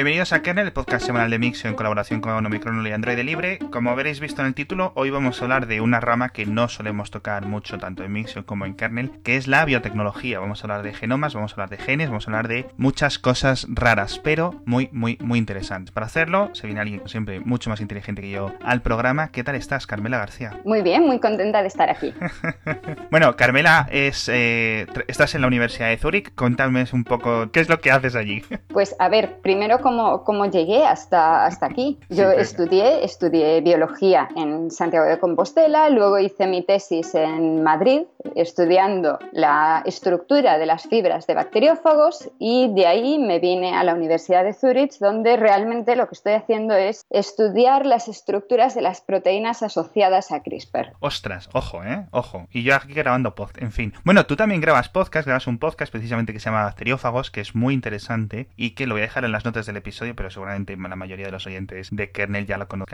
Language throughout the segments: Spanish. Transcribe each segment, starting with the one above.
Bienvenidos a Kernel, el podcast semanal de Mixio en colaboración con Omicron y Android Libre. Como habréis visto en el título, hoy vamos a hablar de una rama que no solemos tocar mucho tanto en Mixio como en Kernel, que es la biotecnología. Vamos a hablar de genomas, vamos a hablar de genes, vamos a hablar de muchas cosas raras, pero muy, muy, muy interesantes. Para hacerlo, se viene alguien siempre mucho más inteligente que yo al programa. ¿Qué tal estás, Carmela García? Muy bien, muy contenta de estar aquí. bueno, Carmela, es, eh, estás en la Universidad de Zurich. Contadme un poco qué es lo que haces allí. Pues a ver, primero cómo, llegué hasta, hasta aquí. Yo estudié, estudié biología en Santiago de Compostela, luego hice mi tesis en Madrid, estudiando la estructura de las fibras de bacteriófagos y de ahí me vine a la Universidad de Zurich, donde realmente lo que estoy haciendo es estudiar las estructuras de las proteínas asociadas a CRISPR. Ostras, ojo, ¿eh? Ojo. Y yo aquí grabando podcast, en fin. Bueno, tú también grabas podcast, grabas un podcast precisamente que se llama Bacteriófagos, que es muy interesante y que lo voy a dejar en las notas del episodio, pero seguramente la mayoría de los oyentes de Kernel ya lo conozcan.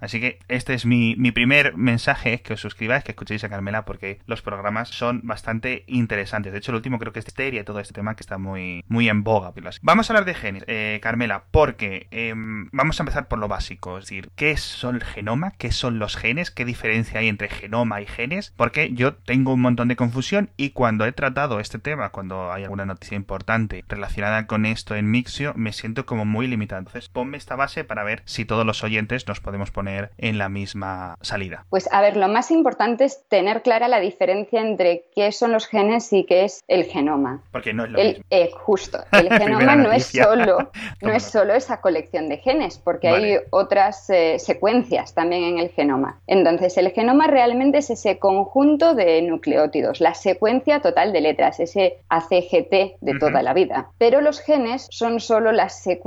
Así que este es mi, mi primer mensaje, que os suscribáis, que escuchéis a Carmela, porque los programas son bastante interesantes. De hecho, el último creo que es Histeria todo este tema que está muy, muy en boga. Vamos a hablar de genes, eh, Carmela, porque em, vamos a empezar por lo básico, es decir, ¿qué son el genoma? ¿Qué son los genes? ¿Qué diferencia hay entre genoma y genes? Porque yo tengo un montón de confusión y cuando he tratado este tema, cuando hay alguna noticia importante relacionada con esto en Mixio, me siento como muy limitado. Entonces, ponme esta base para ver si todos los oyentes nos podemos poner en la misma salida. Pues a ver, lo más importante es tener clara la diferencia entre qué son los genes y qué es el genoma. Porque no es lo mismo. Eh, justo, el genoma no es solo no es solo esa colección de genes, porque hay otras eh, secuencias también en el genoma. Entonces, el genoma realmente es ese conjunto de nucleótidos, la secuencia total de letras, ese ACGT de toda la vida. Pero los genes son solo las secuencias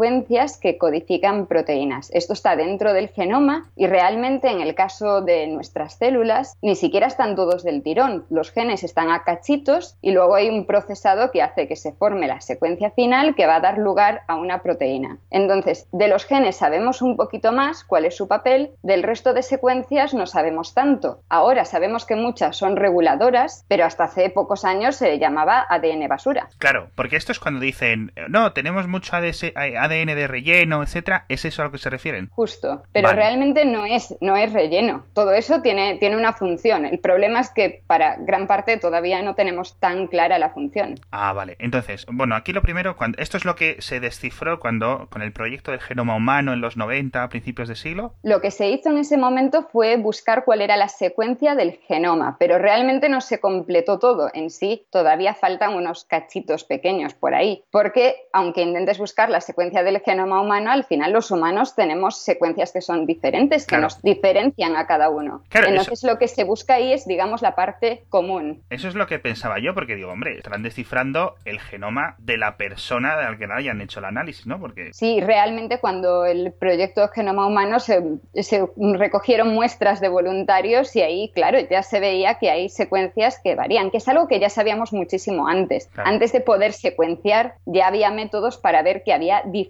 que codifican proteínas. Esto está dentro del genoma y realmente en el caso de nuestras células ni siquiera están todos del tirón. Los genes están a cachitos y luego hay un procesado que hace que se forme la secuencia final que va a dar lugar a una proteína. Entonces, de los genes sabemos un poquito más cuál es su papel, del resto de secuencias no sabemos tanto. Ahora sabemos que muchas son reguladoras, pero hasta hace pocos años se llamaba ADN basura. Claro, porque esto es cuando dicen, no, tenemos mucho ADN de relleno, etcétera, ¿es eso a lo que se refieren? Justo, pero realmente no es, no es relleno. Todo eso tiene, tiene una función. El problema es que para gran parte todavía no tenemos tan clara la función. Ah, vale. Entonces, bueno, aquí lo primero, cuando, esto es lo que se descifró cuando, con el proyecto del genoma humano en los 90, a principios de siglo. Lo que se hizo en ese momento fue buscar cuál era la secuencia del genoma, pero realmente no se completó todo. En sí, todavía faltan unos cachitos pequeños por ahí, porque aunque intentes buscar la secuencia del genoma humano, al final los humanos tenemos secuencias que son diferentes, que nos diferencian a cada uno. Entonces lo que se busca ahí es, digamos, la parte común. Eso es lo que pensaba yo, porque digo, hombre, estarán descifrando el genoma de la persona la que hayan hecho el análisis, ¿no? Porque... Sí, realmente cuando el proyecto Genoma Humano se, recogieron muestras de voluntarios y ahí, claro, ya se veía que hay secuencias que varían, que es algo que ya sabíamos muchísimo antes. Antes de poder secuenciar, ya había métodos para ver que había diferencias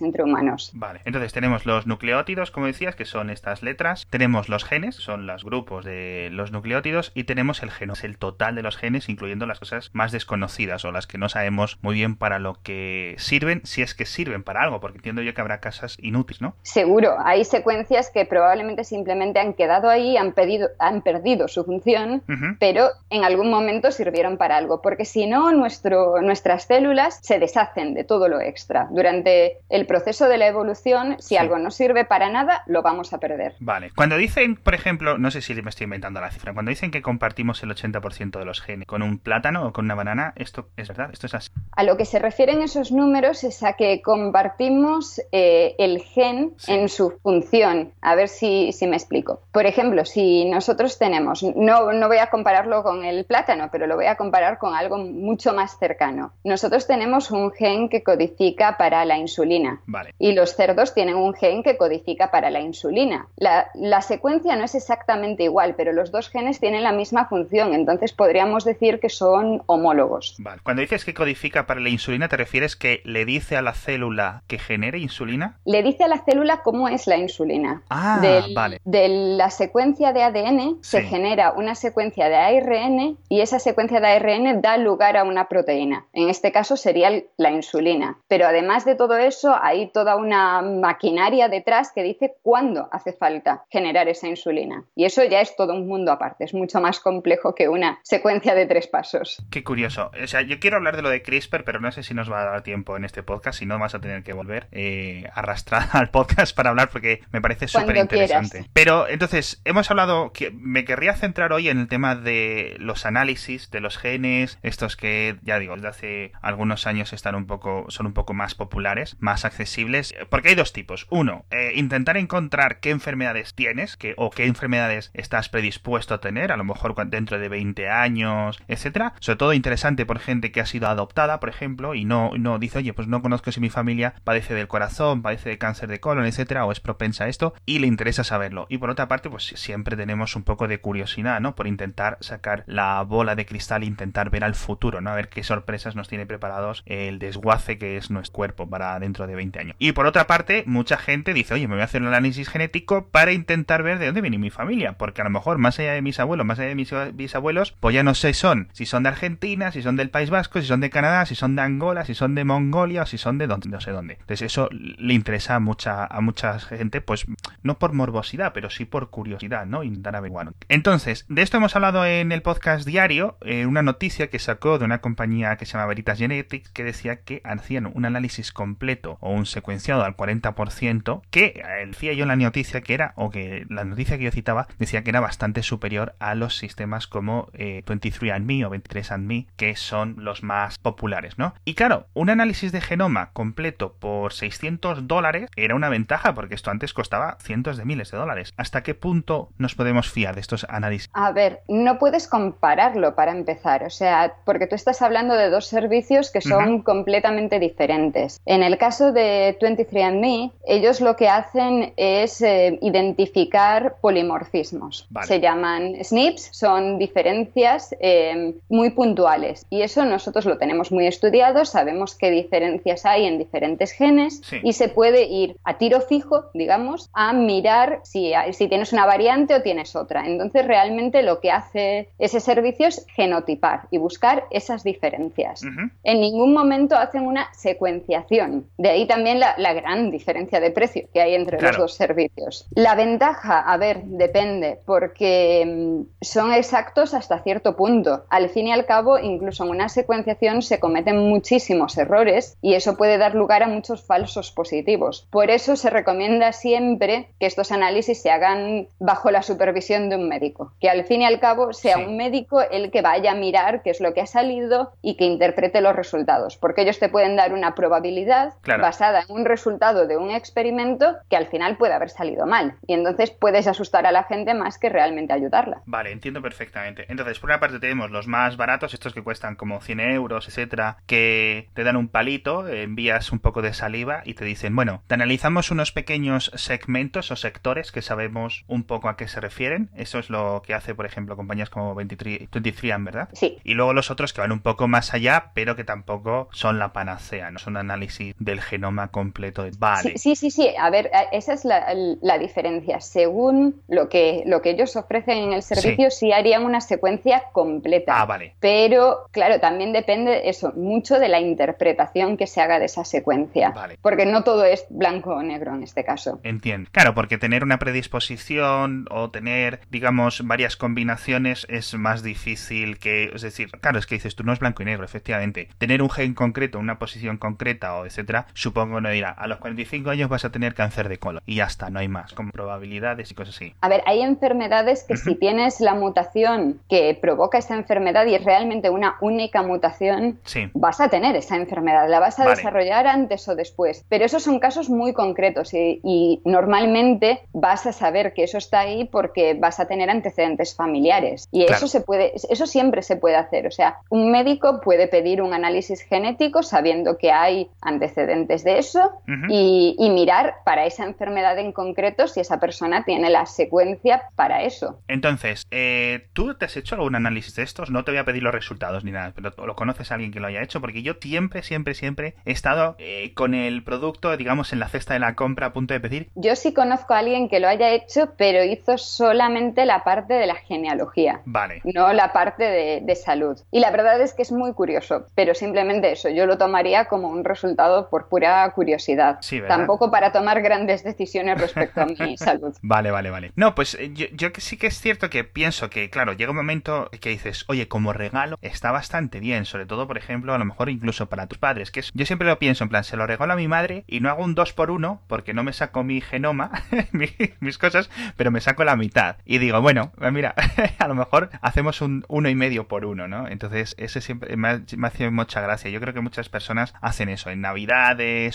entre humanos. Vale, entonces tenemos los nucleótidos, como decías, que son estas letras, tenemos los genes, son los grupos de los nucleótidos, y tenemos el genoma, es el total de los genes, incluyendo las cosas más desconocidas o las que no sabemos muy bien para lo que sirven, si es que sirven para algo, porque entiendo yo que habrá casas inútiles, ¿no? Seguro, hay secuencias que probablemente simplemente han quedado ahí, han, pedido, han perdido su función, pero en algún momento sirvieron para algo, porque si no, nuestro, nuestras células se deshacen de todo lo extra. Durante el proceso de la evolución, si algo no sirve para nada, lo vamos a perder. Vale. Cuando dicen, por ejemplo, no sé si me estoy inventando la cifra, cuando dicen que compartimos el 80% de los genes con un plátano o con una banana, ¿esto es verdad? ¿Esto es así? A lo que se refieren esos números es a que compartimos eh, el gen en su función. A ver si, si, me explico. Por ejemplo, si nosotros tenemos, no, no voy a compararlo con el plátano, pero lo voy a comparar con algo mucho más cercano. Nosotros tenemos un gen que codifica para la insulina. Y los cerdos tienen un gen que codifica para la insulina. La, la secuencia no es exactamente igual, pero los dos genes tienen la misma función. Entonces podríamos decir que son homólogos. Vale. Cuando dices que codifica para la insulina, ¿te refieres que le dice a la célula que genere insulina? Le dice a la célula cómo es la insulina. Ah, vale. De la secuencia de ADN se genera una secuencia de ARN y esa secuencia de ARN da lugar a una proteína. En este caso sería la insulina. Pero además de todo eso hay toda una maquinaria detrás que dice cuándo hace falta generar esa insulina. Y eso ya es todo un mundo aparte, es mucho más complejo que una secuencia de tres pasos. Qué curioso. O sea, yo quiero hablar de lo de CRISPR, pero no sé si nos va a dar tiempo en este podcast, si no vas a tener que volver eh, arrastrar al podcast para hablar porque me parece súper interesante. Pero entonces, hemos hablado, que me querría centrar hoy en el tema de los análisis de los genes, estos que ya digo, desde hace algunos años están un poco, son un poco más populares, más accesibles, porque hay dos tipos. Uno, eh, intentar encontrar qué enfermedades tienes que, o qué enfermedades estás predispuesto a tener, a lo mejor dentro de 20 años, etcétera. Sobre todo interesante por gente que ha sido adoptada, por ejemplo, y no, no dice, oye, pues no conozco si mi familia padece del corazón, padece de cáncer de colon, etcétera, o es propensa a esto, y le interesa saberlo. Y por otra parte, pues siempre tenemos un poco de curiosidad, ¿no? Por intentar sacar la bola de cristal e intentar ver al futuro, ¿no? A ver qué sorpresas nos tiene preparados el desguace que es nuestro cuerpo para dentro de 20 años. Y por otra parte, mucha gente dice, oye, me voy a hacer un análisis genético para intentar ver de dónde viene mi familia, porque a lo mejor más allá de mis abuelos, más allá de mis bisabuelos, pues ya no sé son, si son de Argentina, si son del País Vasco, si son de Canadá, si son de Angola, si son de Mongolia o si son de donde, no sé dónde. Entonces eso le interesa a mucha, a mucha gente, pues no por morbosidad, pero sí por curiosidad, ¿no? Intentar averiguar. Entonces, de esto hemos hablado en el podcast diario, eh, una noticia que sacó de una compañía que se llama Veritas Genetics, que decía que hacían un análisis completo o un secuenciado al 40%, que eh, decía yo en la noticia que era, o que la noticia que yo citaba, decía que era bastante superior a los sistemas como eh, 23andMe o 23andMe, que son los más populares, ¿no? Y claro, un análisis de genoma completo por 600 dólares era una ventaja, porque esto antes costaba cientos de miles de dólares. ¿Hasta qué punto nos podemos fiar de estos análisis? A ver, no puedes compararlo para empezar, o sea, porque tú estás hablando de dos servicios que son completamente diferentes. En el caso de 23andMe, ellos lo que hacen es eh, identificar polimorfismos. Se llaman SNPs, son diferencias eh, muy puntuales y eso nosotros lo tenemos muy estudiado, sabemos qué diferencias hay en diferentes genes y se puede ir a tiro fijo, digamos, a mirar si, si tienes una variante o tienes otra. Entonces realmente lo que hace ese servicio es genotipar y buscar esas diferencias. En ningún momento hacen una secuenciación. De ahí también la, gran diferencia de precio que hay entre los dos servicios. La ventaja, a ver, depende, porque mm, son exactos hasta cierto punto. Al fin y al cabo, incluso en una secuenciación se cometen muchísimos errores y eso puede dar lugar a muchos falsos positivos. Por eso se recomienda siempre que estos análisis se hagan bajo la supervisión de un médico, que al fin y al cabo sea un médico el que vaya a mirar qué es lo que ha salido y que interprete los resultados, porque ellos te pueden dar una probabilidad basada en un resultado de un experimento que al final puede haber salido mal y entonces puedes asustar a la gente más que realmente ayudarla. Vale, entiendo perfectamente. Entonces, por una parte tenemos los más baratos, estos que cuestan como 100 euros, etcétera, que te dan un palito, envías un poco de saliva y te dicen, bueno, te analizamos unos pequeños segmentos o sectores que sabemos un poco a qué se refieren. Eso es lo que hace, por ejemplo, compañías como 23, 23 ¿verdad? Sí. Y luego los otros que van un poco más allá, pero que tampoco son la panacea, no son análisis del genoma completo. Vale. Sí, sí, sí, A ver, esa es la, diferencia. Según lo que, lo que ellos ofrecen en el servicio, sí, harían una secuencia completa. Ah, vale. Pero, claro, también depende eso, mucho de la interpretación que se haga de esa secuencia. Vale. Porque no todo es blanco o negro en este caso. Entiendo. Claro, porque tener una predisposición o tener, digamos, varias combinaciones es más difícil que. Es decir, claro, es que dices tú no es blanco y negro, efectivamente. Tener un gen concreto, una posición concreta o etcétera, supongo no dirá, a los 45 años vas a tener cáncer de colon. Y ya está, no hay más, con probabilidades y cosas así. A ver, hay enfermedades que si tienes la mutación que provoca esa enfermedad y es realmente una única mutación, vas a tener esa enfermedad, la vas a desarrollar antes o después. Pero esos son casos muy concretos y, normalmente vas a saber que eso está ahí porque vas a tener antecedentes familiares. Y eso se puede, eso siempre se puede hacer. O sea, un médico puede pedir un análisis genético sabiendo que hay antecedentes de eso y, mirar para esa enfermedad en concreto si esa persona tiene la secuencia para eso. Entonces, eh, ¿tú te has hecho algún análisis de estos? No te voy a pedir los resultados ni nada, pero ¿lo conoces a alguien que lo haya hecho? Porque yo siempre, siempre, siempre he estado eh, con el producto, digamos, en la cesta de la compra a punto de pedir. Yo sí conozco a alguien que lo haya hecho, pero hizo solamente la parte de la genealogía. Vale. No la parte de, de salud. Y la verdad es que es muy curioso, pero simplemente eso, yo lo tomaría como un resultado por pura curiosidad. Tampoco para tomar grandes decisiones respecto a mi salud. Vale, vale, vale. No, pues eh, yo, yo sí que es cierto que pienso que, claro, llega un momento que dices, oye, como regalo está bastante bien, sobre todo, por ejemplo, a lo mejor incluso para tus padres, que es, yo siempre lo pienso, en plan, se lo regalo a mi madre y no hago un 2 por 1 porque no me saco mi genoma, mis cosas, pero me saco la mitad. Y digo, bueno, mira, a lo mejor hacemos un uno y medio por uno, ¿no? Entonces, ese siempre me, ha, me hace mucha gracia. Yo creo que muchas personas hacen eso en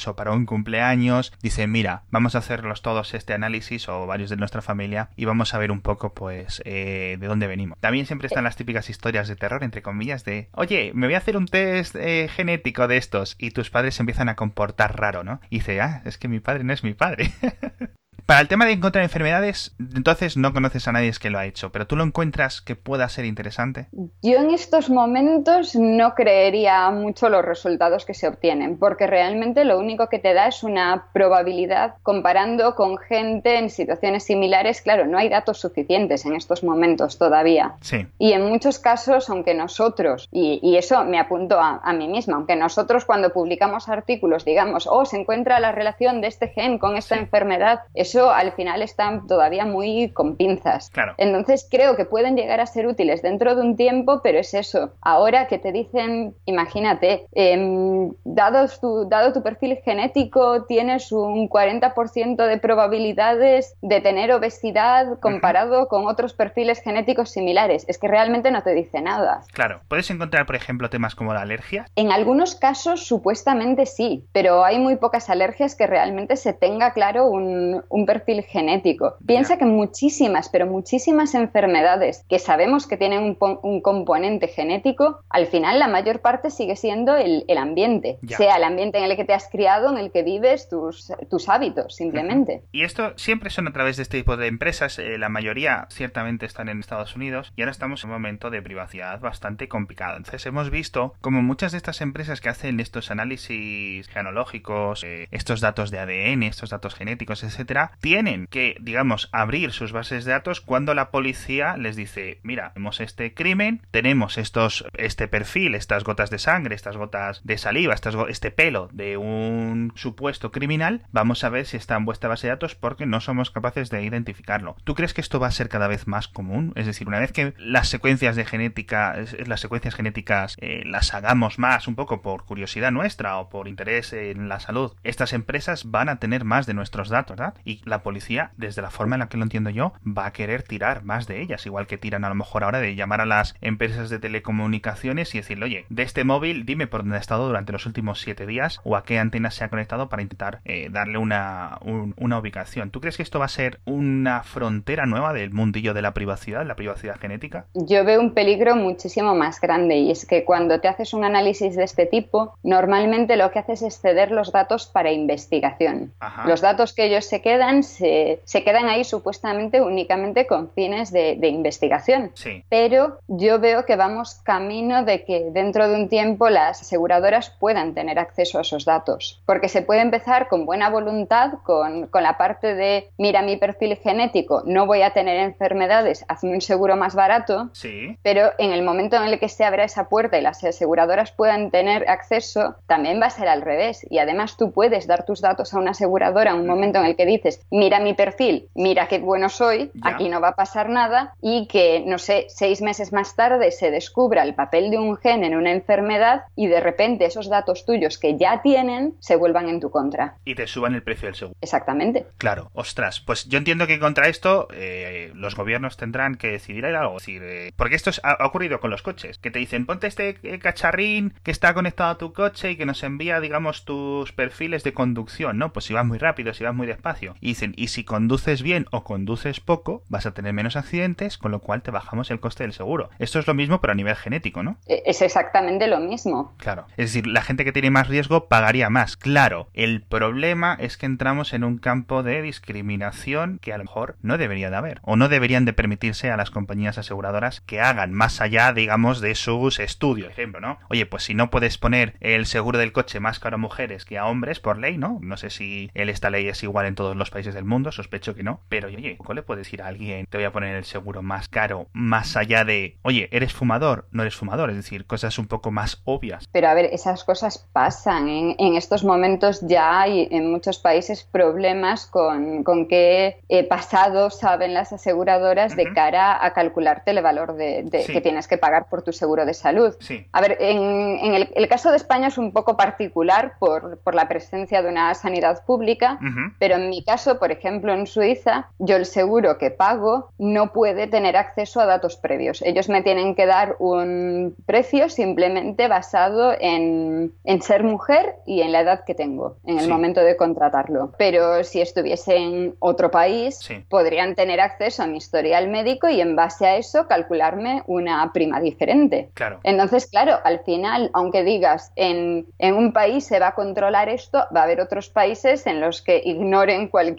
O para un cumpleaños. Dicen, mira, vamos a hacerlos todos este análisis o varios de nuestra familia y vamos a ver un poco, pues, eh, de dónde venimos. También siempre están las típicas historias de terror, entre comillas, de, oye, me voy a hacer un test eh, genético de estos y tus padres se empiezan a comportar raro, ¿no? Y dice, ah, es que mi padre no es mi padre. Para el tema de encontrar enfermedades, entonces no conoces a nadie que lo ha hecho, pero tú lo encuentras que pueda ser interesante. Yo en estos momentos no creería mucho los resultados que se obtienen, porque realmente lo único que te da es una probabilidad comparando con gente en situaciones similares. Claro, no hay datos suficientes en estos momentos todavía. Sí. Y en muchos casos, aunque nosotros, y, eso me apunto a, mí misma, aunque nosotros cuando publicamos artículos digamos, oh, se encuentra la relación de este gen con esta enfermedad, eso al final están todavía muy con pinzas. Entonces creo que pueden llegar a ser útiles dentro de un tiempo, pero es eso. Ahora que te dicen, imagínate, eh, dado, tu, dado tu perfil genético, tienes un 40% de probabilidades de tener obesidad comparado con otros perfiles genéticos similares. Es que realmente no te dice nada. Claro. ¿Puedes encontrar, por ejemplo, temas como la alergia? En algunos casos, supuestamente sí, pero hay muy pocas alergias que realmente se tenga claro un perfil genético. Piensa que muchísimas, pero muchísimas enfermedades que sabemos que tienen un, componente genético, al final la mayor parte sigue siendo el, ambiente, sea el ambiente en el que te has criado, en el que vives, tus, tus hábitos, simplemente. Y esto siempre son a través de este tipo de empresas, eh, la mayoría ciertamente están en Estados Unidos y ahora estamos en un momento de privacidad bastante complicado. Entonces hemos visto como muchas de estas empresas que hacen estos análisis genológicos, eh, estos datos de ADN, estos datos genéticos, etcétera, tienen que, digamos, abrir sus bases de datos cuando la policía les dice, mira, tenemos este crimen, tenemos estos, este perfil, estas gotas de sangre, estas gotas de saliva, este pelo de un supuesto criminal, vamos a ver si está en vuestra base de datos porque no somos capaces de identificarlo. ¿Tú crees que esto va a ser cada vez más común? Es decir, una vez que las secuencias de genética, las secuencias genéticas eh, las hagamos más un poco por curiosidad nuestra o por interés en la salud, estas empresas van a tener más de nuestros datos, ¿verdad? Y la policía, desde la forma en la que lo entiendo yo, va a querer tirar más de ellas, igual que tiran a lo mejor ahora de llamar a las empresas de telecomunicaciones y decirle, oye, de este móvil dime por dónde ha estado durante los últimos siete días o a qué antena se ha conectado para intentar eh, darle una, una ubicación. ¿Tú crees que esto va a ser una frontera nueva del mundillo de la privacidad, la privacidad genética? Yo veo un peligro muchísimo más grande y es que cuando te haces un análisis de este tipo, normalmente lo que haces es ceder los datos para investigación. Los datos que ellos se quedan se, quedan ahí supuestamente únicamente con fines de, investigación. Pero yo veo que vamos camino de que dentro de un tiempo las aseguradoras puedan tener acceso a esos datos. Porque se puede empezar con buena voluntad, con, la parte de, mira mi perfil genético, no voy a tener enfermedades, hazme un seguro más barato. Pero en el momento en el que se abra esa puerta y las aseguradoras puedan tener acceso, también va a ser al revés. Y además tú puedes dar tus datos a una aseguradora en un momento en el que dices, mira mi perfil, mira qué bueno soy, aquí no va a pasar nada y que, no sé, seis meses más tarde se descubra el papel de un gen en una enfermedad y de repente esos datos tuyos que ya tienen se vuelvan en tu contra. Y te suban el precio del seguro. Exactamente. Claro, ostras, pues yo entiendo que contra esto eh, los gobiernos tendrán que decidir algo. Decir, eh, porque esto ha, ocurrido con los coches, que te dicen, ponte este eh, cacharrín que está conectado a tu coche y que nos envía, digamos, tus perfiles de conducción, ¿no? Pues si vas muy rápido, si vas muy despacio. Y dicen, y si conduces bien o conduces poco, vas a tener menos accidentes, con lo cual te bajamos el coste del seguro. Esto es lo mismo, pero a nivel genético, ¿no? E, es exactamente lo mismo. Claro. Es decir, la gente que tiene más riesgo pagaría más. Claro, el problema es que entramos en un campo de discriminación que a lo mejor no debería de haber. O no deberían de permitirse a las compañías aseguradoras que hagan más allá, digamos, de sus estudios. Ejemplo, ¿no? Oye, pues si no puedes poner el seguro del coche más caro a mujeres que a hombres por ley, ¿no? No sé si esta ley es igual en todos los países del mundo, sospecho que no, pero oye, ¿cómo le puedes decir a alguien, te voy a poner el seguro más caro, más allá de, oye, ¿eres fumador? No eres fumador, es decir, cosas un poco más obvias. Pero a ver, esas cosas pasan. En, estos momentos ya hay en muchos países problemas con, con qué eh, pasado saben las aseguradoras de cara a calcularte el valor de, que tienes que pagar por tu seguro de salud. A ver, en, el, caso de España es un poco particular por, por la presencia de una sanidad pública, pero en mi caso, por ejemplo, en Suiza, yo el seguro que pago no puede tener acceso a datos previos. Ellos me tienen que dar un precio simplemente basado en, ser mujer y en la edad que tengo en el momento de contratarlo. Pero si estuviese en otro país, podrían tener acceso a mi historial médico y en base a eso calcularme una prima diferente. Claro. Entonces, claro, al final, aunque digas en, en un país se va a controlar esto, va a haber otros países en los que ignoren cualquier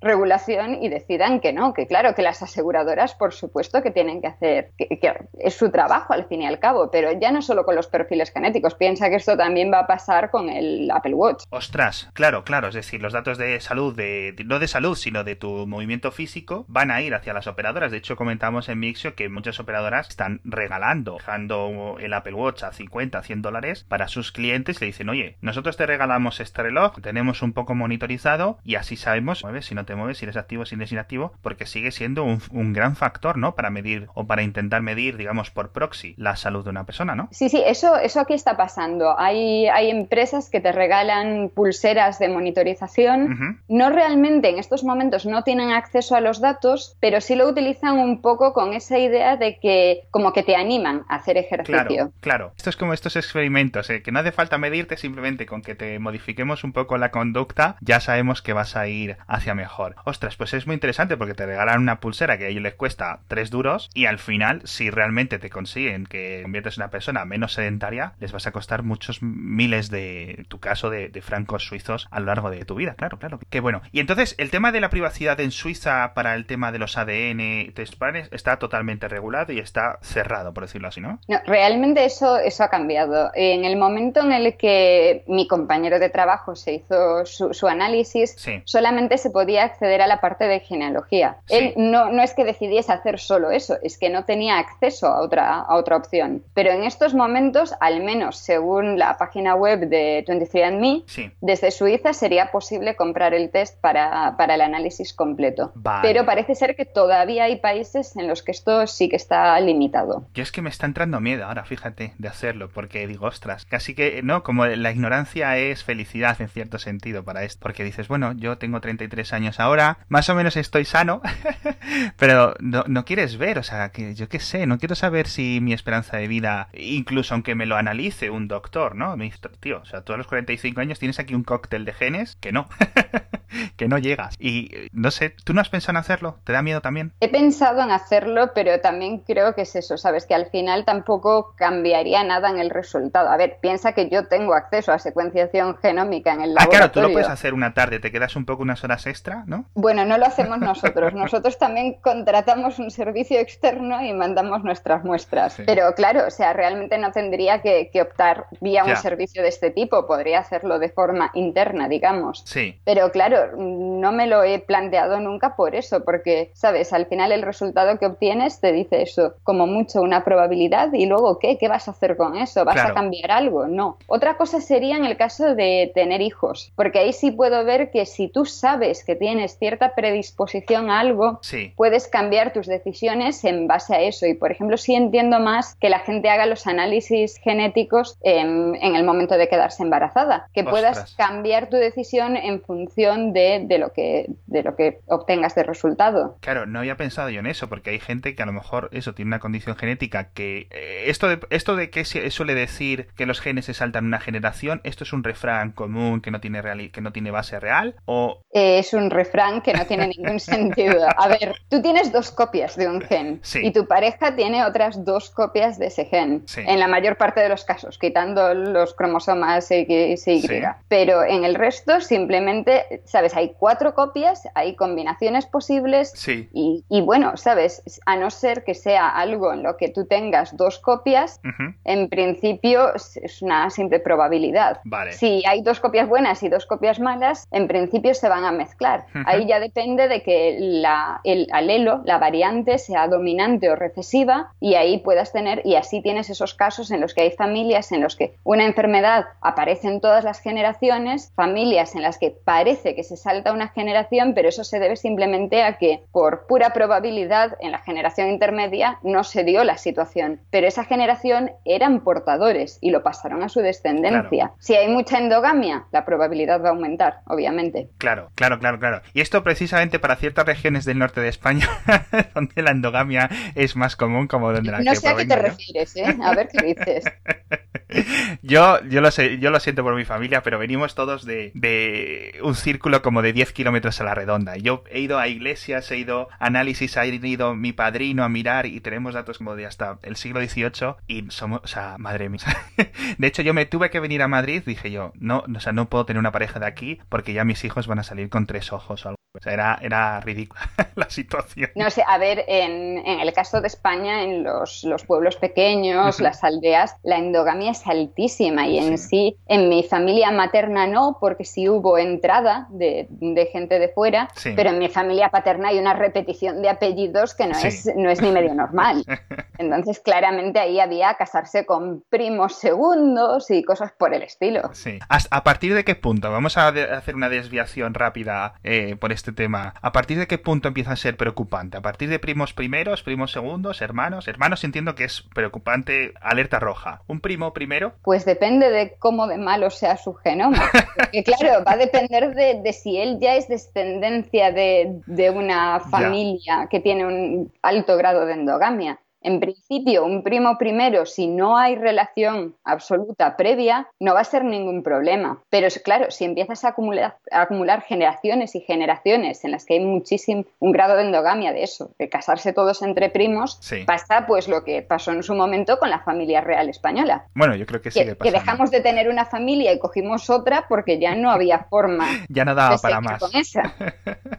regulación y decidan que no, que claro, que las aseguradoras, por supuesto, que tienen que hacer, que, es su trabajo al fin y al cabo, pero ya no solo con los perfiles genéticos, piensa que esto también va a pasar con el Apple Watch. Ostras, claro, claro, es decir, los datos de salud, de, no de salud, sino de tu movimiento físico, van a ir hacia las operadoras. De hecho, comentamos en Mixio que muchas operadoras están regalando, dejando el Apple Watch a 50, 100 dólares para sus clientes. Le dicen, oye, nosotros te regalamos este reloj, tenemos un poco monitorizado y así sabemos, mueves, si no te mueves, si eres activo, si eres inactivo, porque sigue siendo un, un gran factor, ¿no? Para medir o para intentar medir, digamos, por proxy la salud de una persona, ¿no? Sí, sí, eso, eso aquí está pasando. Hay, hay empresas que te regalan pulseras de monitorización. No realmente en estos momentos no tienen acceso a los datos, pero sí lo utilizan un poco con esa idea de que como que te animan a hacer ejercicio. Claro, claro. Esto es como estos experimentos, ¿eh? que no hace falta medirte simplemente con que te modifiquemos un poco la conducta, ya sabemos que vas a ir hacia mejor. Ostras, pues es muy interesante porque te regalan una pulsera que a ellos les cuesta 3 duros y al final, si realmente te consiguen que conviertes en una persona menos sedentaria, les vas a costar muchos miles de, tu caso, de, francos suizos a lo largo de tu vida. Claro, claro. Qué bueno. Y entonces, el tema de la privacidad en Suiza para el tema de los ADN test está totalmente regulado y está cerrado, por decirlo así, ¿no? No, realmente eso, eso ha cambiado. En el momento en el que mi compañero de trabajo se hizo su, análisis, solamente se podía acceder a la parte de genealogía. Él no, no es que decidiese hacer solo eso, es que no tenía acceso a otra, a otra opción. Pero en estos momentos, al menos según la página web de 23andMe, desde Suiza sería posible comprar el test para, para el análisis completo. Pero parece ser que todavía hay países en los que esto sí que está limitado. Yo es que me está entrando miedo ahora, fíjate, de hacerlo, porque digo, ostras, casi que, no, como la ignorancia es felicidad en cierto sentido para esto, porque dices, bueno, yo tengo 33 años ahora, más o menos estoy sano, pero no, no quieres ver, o sea, que yo qué sé, no quiero saber si mi esperanza de vida, incluso aunque me lo analice un doctor, ¿no? Tío, o sea, tú a los 45 años tienes aquí un cóctel de genes que no. que no llegas. Y no sé, ¿tú no has pensado en hacerlo? ¿Te da miedo también? He pensado en hacerlo, pero también creo que es eso, ¿sabes? Que al final tampoco cambiaría nada en el resultado. A ver, piensa que yo tengo acceso a secuenciación genómica en el laboratorio. Ah, claro, tú lo puedes hacer una tarde, te quedas un poco unas horas extra, ¿no? Bueno, no lo hacemos nosotros. Nosotros también contratamos un servicio externo y mandamos nuestras muestras. Pero claro, o sea, realmente no tendría que, optar vía un servicio de este tipo. Podría hacerlo de forma interna, digamos. Sí. Pero claro, no me lo he planteado nunca por eso, porque, ¿sabes? Al final el resultado que obtienes te dice eso, como mucho una probabilidad y luego, ¿qué? ¿Qué vas a hacer con eso? ¿Vas a cambiar algo? No. Otra cosa sería en el caso de tener hijos, porque ahí sí puedo ver que si tú sabes que tienes cierta predisposición a algo, puedes cambiar tus decisiones en base a eso. Y, por ejemplo, sí entiendo más que la gente haga los análisis genéticos en, el momento de quedarse embarazada, que puedas cambiar tu decisión en función de, lo que, de lo que obtengas de resultado. Claro, no había pensado yo en eso, porque hay gente que a lo mejor eso tiene una condición genética que eh, esto de, esto de que suele decir que los genes se saltan una generación, esto es un refrán común que no tiene que no tiene base real o eh, es un refrán que no tiene ningún sentido. A ver, tú tienes dos copias de un gen y tu pareja tiene otras dos copias de ese gen. En la mayor parte de los casos, quitando los cromosomas X y Y. Pero en el resto simplemente ¿sabes? Hay cuatro copias, hay combinaciones posibles sí. y, y, bueno, ¿sabes? A no ser que sea algo en lo que tú tengas dos copias, en principio es una simple probabilidad. Vale. Si hay dos copias buenas y dos copias malas, en principio se van a mezclar. Ahí ya depende de que la, el alelo, la variante, sea dominante o recesiva y ahí puedas tener, y así tienes esos casos en los que hay familias en los que una enfermedad aparece en todas las generaciones, familias en las que parece que se salta una generación, pero eso se debe simplemente a que por pura probabilidad en la generación intermedia no se dio la situación, pero esa generación eran portadores y lo pasaron a su descendencia. Si hay mucha endogamia, la probabilidad va a aumentar, obviamente. Claro, claro, claro, claro. Y esto precisamente para ciertas regiones del norte de España, donde la endogamia es más común, como donde la No sé a qué te refieres, ¿eh? A ver qué dices. yo, yo, lo sé, yo lo siento por mi familia, pero venimos todos de, de un círculo como de 10 kilómetros a la redonda. Yo he ido a iglesias, he ido a análisis, ha ido mi padrino a mirar y tenemos datos como de hasta el siglo XVIII y somos, o sea, madre mía. De hecho, yo me tuve que venir a Madrid, dije yo, no, o sea, no puedo tener una pareja de aquí porque ya mis hijos van a salir con tres ojos o algo. O sea, era, era ridícula la situación. No sé, a ver, en, en el caso de España, en los, los pueblos pequeños, las aldeas, la endogamia es altísima y en sí. en mi familia materna no, porque sí hubo entrada de, de gente de fuera, pero en mi familia paterna hay una repetición de apellidos que no, es, no es ni medio normal. Entonces, claramente ahí había casarse con primos segundos y cosas por el estilo. Sí. ¿A partir de qué punto? Vamos a hacer una desviación rápida eh, por este tema. ¿A partir de qué punto empieza a ser preocupante? ¿A partir de primos primeros, primos segundos, hermanos? Hermanos entiendo que es preocupante, alerta roja. ¿Un primo primero? Pues depende de cómo de malo sea su genoma. Porque claro, va a depender de, si él ya es descendencia de, una familia que tiene un alto grado de endogamia. En principio, un primo primero, si no hay relación absoluta previa, no va a ser ningún problema. Pero claro, si empiezas a acumular, acumular generaciones y generaciones en las que hay muchísimo, un grado de endogamia de eso, de casarse todos entre primos, pasa pues lo que pasó en su momento con la familia real española. Bueno, yo creo que sí. Que, dejamos de tener una familia y cogimos otra porque ya no había forma. ya no daba para más. Con esa.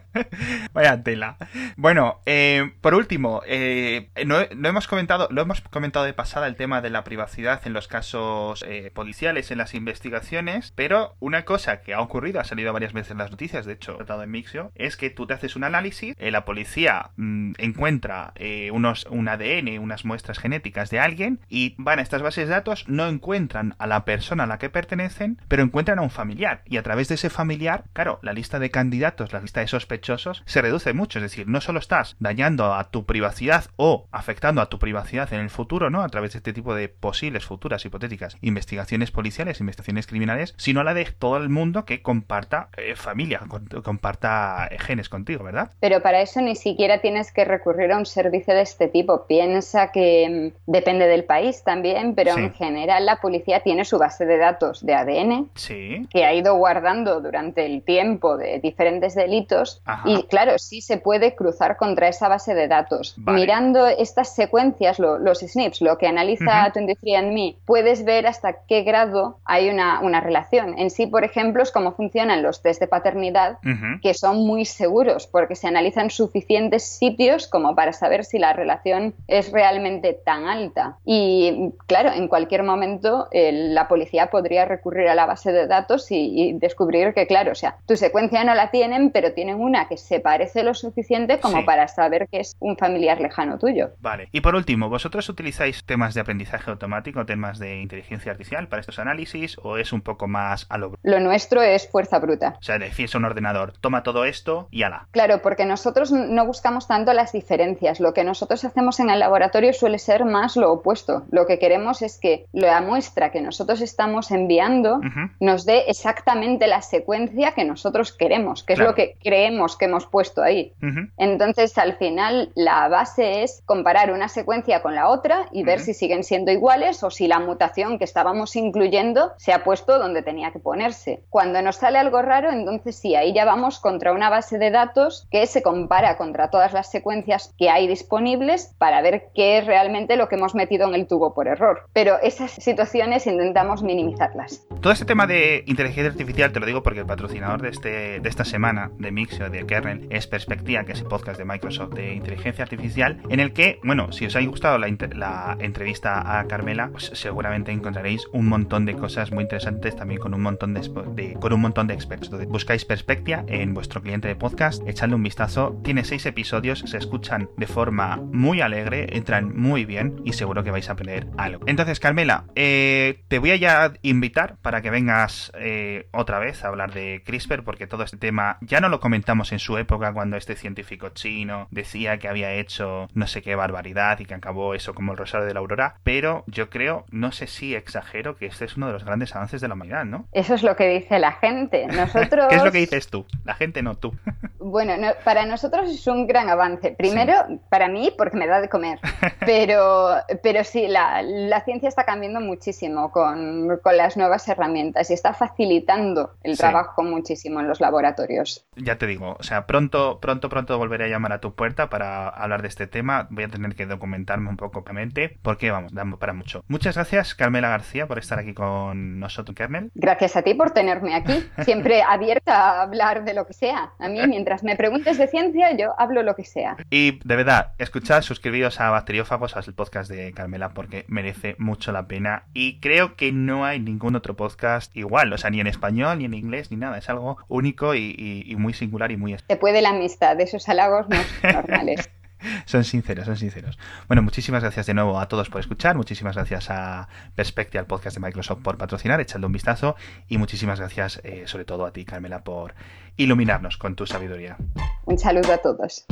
Vaya tela. Bueno, eh, por último, eh, no, no hemos comentado, lo hemos comentado de pasada el tema de la privacidad en los casos eh, policiales, en las investigaciones, pero una cosa que ha ocurrido, ha salido varias veces en las noticias, de hecho, tratado en Mixio, es que tú te haces un análisis, eh, la policía mm, encuentra eh, unos, un ADN, unas muestras genéticas de alguien, y van a estas bases de datos, no encuentran a la persona a la que pertenecen, pero encuentran a un familiar, y a través de ese familiar, claro, la lista de candidatos, la lista de sospechosos, se reduce mucho, es decir, no solo estás dañando a tu privacidad o afectando a tu privacidad en el futuro, ¿no? A través de este tipo de posibles, futuras, hipotéticas investigaciones policiales, investigaciones criminales, sino la de todo el mundo que comparta eh, familia, comparta eh, genes contigo, ¿verdad? Pero para eso ni siquiera tienes que recurrir a un servicio de este tipo. Piensa que mm, depende del país también, pero en general la policía tiene su base de datos de ADN sí. que ha ido guardando durante el tiempo de diferentes delitos y claro, sí se puede cruzar contra esa base de datos. Mirando estas secuencias los SNPs, lo que analiza 23andMe, puedes ver hasta qué grado hay una, una, relación. En sí, por ejemplo, es cómo funcionan los test de paternidad, que son muy seguros porque se analizan suficientes sitios como para saber si la relación es realmente tan alta. Y claro, en cualquier momento la policía podría recurrir a la base de datos y, descubrir que, claro, o sea, tu secuencia no la tienen, pero tienen una que se parece lo suficiente como para saber que es un familiar lejano tuyo. Vale. Y por último, ¿vosotros utilizáis temas de aprendizaje automático, temas de inteligencia artificial para estos análisis o es un poco más a lo Lo nuestro es fuerza bruta. O sea, decís a un ordenador, toma todo esto y ala. Claro, porque nosotros no buscamos tanto las diferencias. Lo que nosotros hacemos en el laboratorio suele ser más lo opuesto. Lo que queremos es que la muestra que nosotros estamos enviando nos dé exactamente la secuencia que nosotros queremos, que es lo que creemos que hemos puesto ahí. Entonces, al final, la base es comparar una secuencia con la otra y ver si siguen siendo iguales o si la mutación que estábamos incluyendo se ha puesto donde tenía que ponerse. Cuando nos sale algo raro, entonces sí, ahí ya vamos contra una base de datos que se compara contra todas las secuencias que hay disponibles para ver qué es realmente lo que hemos metido en el tubo por error. Pero esas situaciones intentamos minimizarlas. Todo este tema de inteligencia artificial te lo digo porque el patrocinador de, este, de esta semana de Mixio, de Kernel, es Perspectiva, que es el podcast de Microsoft de inteligencia artificial, en el que, bueno, si os ha gustado la, entrevista a Carmela, pues seguramente encontraréis un montón de cosas muy interesantes también con un montón de, con un montón de expertos. Buscáis Perspectiva en vuestro cliente de podcast, echadle un vistazo. Tiene seis episodios, se escuchan de forma muy alegre, entran muy bien y seguro que vais a aprender algo. Entonces, Carmela, eh, te voy a invitar para que vengas eh, otra vez a hablar de CRISPR, porque todo este tema ya no lo comentamos en su época cuando este científico chino decía que había hecho no sé qué barbaridad y que acabó eso como el rosario de la aurora, pero yo creo, no sé si exagero, que este es uno de los grandes avances de la humanidad, ¿no? Eso es lo que dice la gente. Nosotros... ¿Qué es lo que dices tú? La gente no, tú. bueno, para nosotros es un gran avance. Primero, para mí, porque me da de comer. Pero, pero sí, la, la ciencia está cambiando muchísimo con, con, las nuevas herramientas y está facilitando el trabajo muchísimo en los laboratorios. Ya te digo, o sea, pronto, pronto, pronto volveré a llamar a tu puerta para hablar de este tema. Voy a tener que documentarme un poco, obviamente, porque vamos, damos para mucho. Muchas gracias, Carmela García, por estar aquí con nosotros, Kernel. Gracias a ti por tenerme aquí. Siempre abierta a hablar de lo que sea. A mí, mientras me preguntes de ciencia, yo hablo lo que sea. Y de verdad, escuchad, suscribíos a Bacteriófagos, al podcast de Carmela, porque merece mucho la pena. Y creo que no hay ningún otro podcast igual, o sea, ni en español, ni en inglés, ni nada. Es algo único y, muy singular y muy... Se puede la amistad, esos halagos no normales. son sinceros, son sinceros. Bueno, muchísimas gracias de nuevo a todos por escuchar, muchísimas gracias a Perspective, al podcast de Microsoft, por patrocinar, echadle un vistazo y muchísimas gracias eh, sobre todo a ti, Carmela, por iluminarnos con tu sabiduría. Un saludo a todos.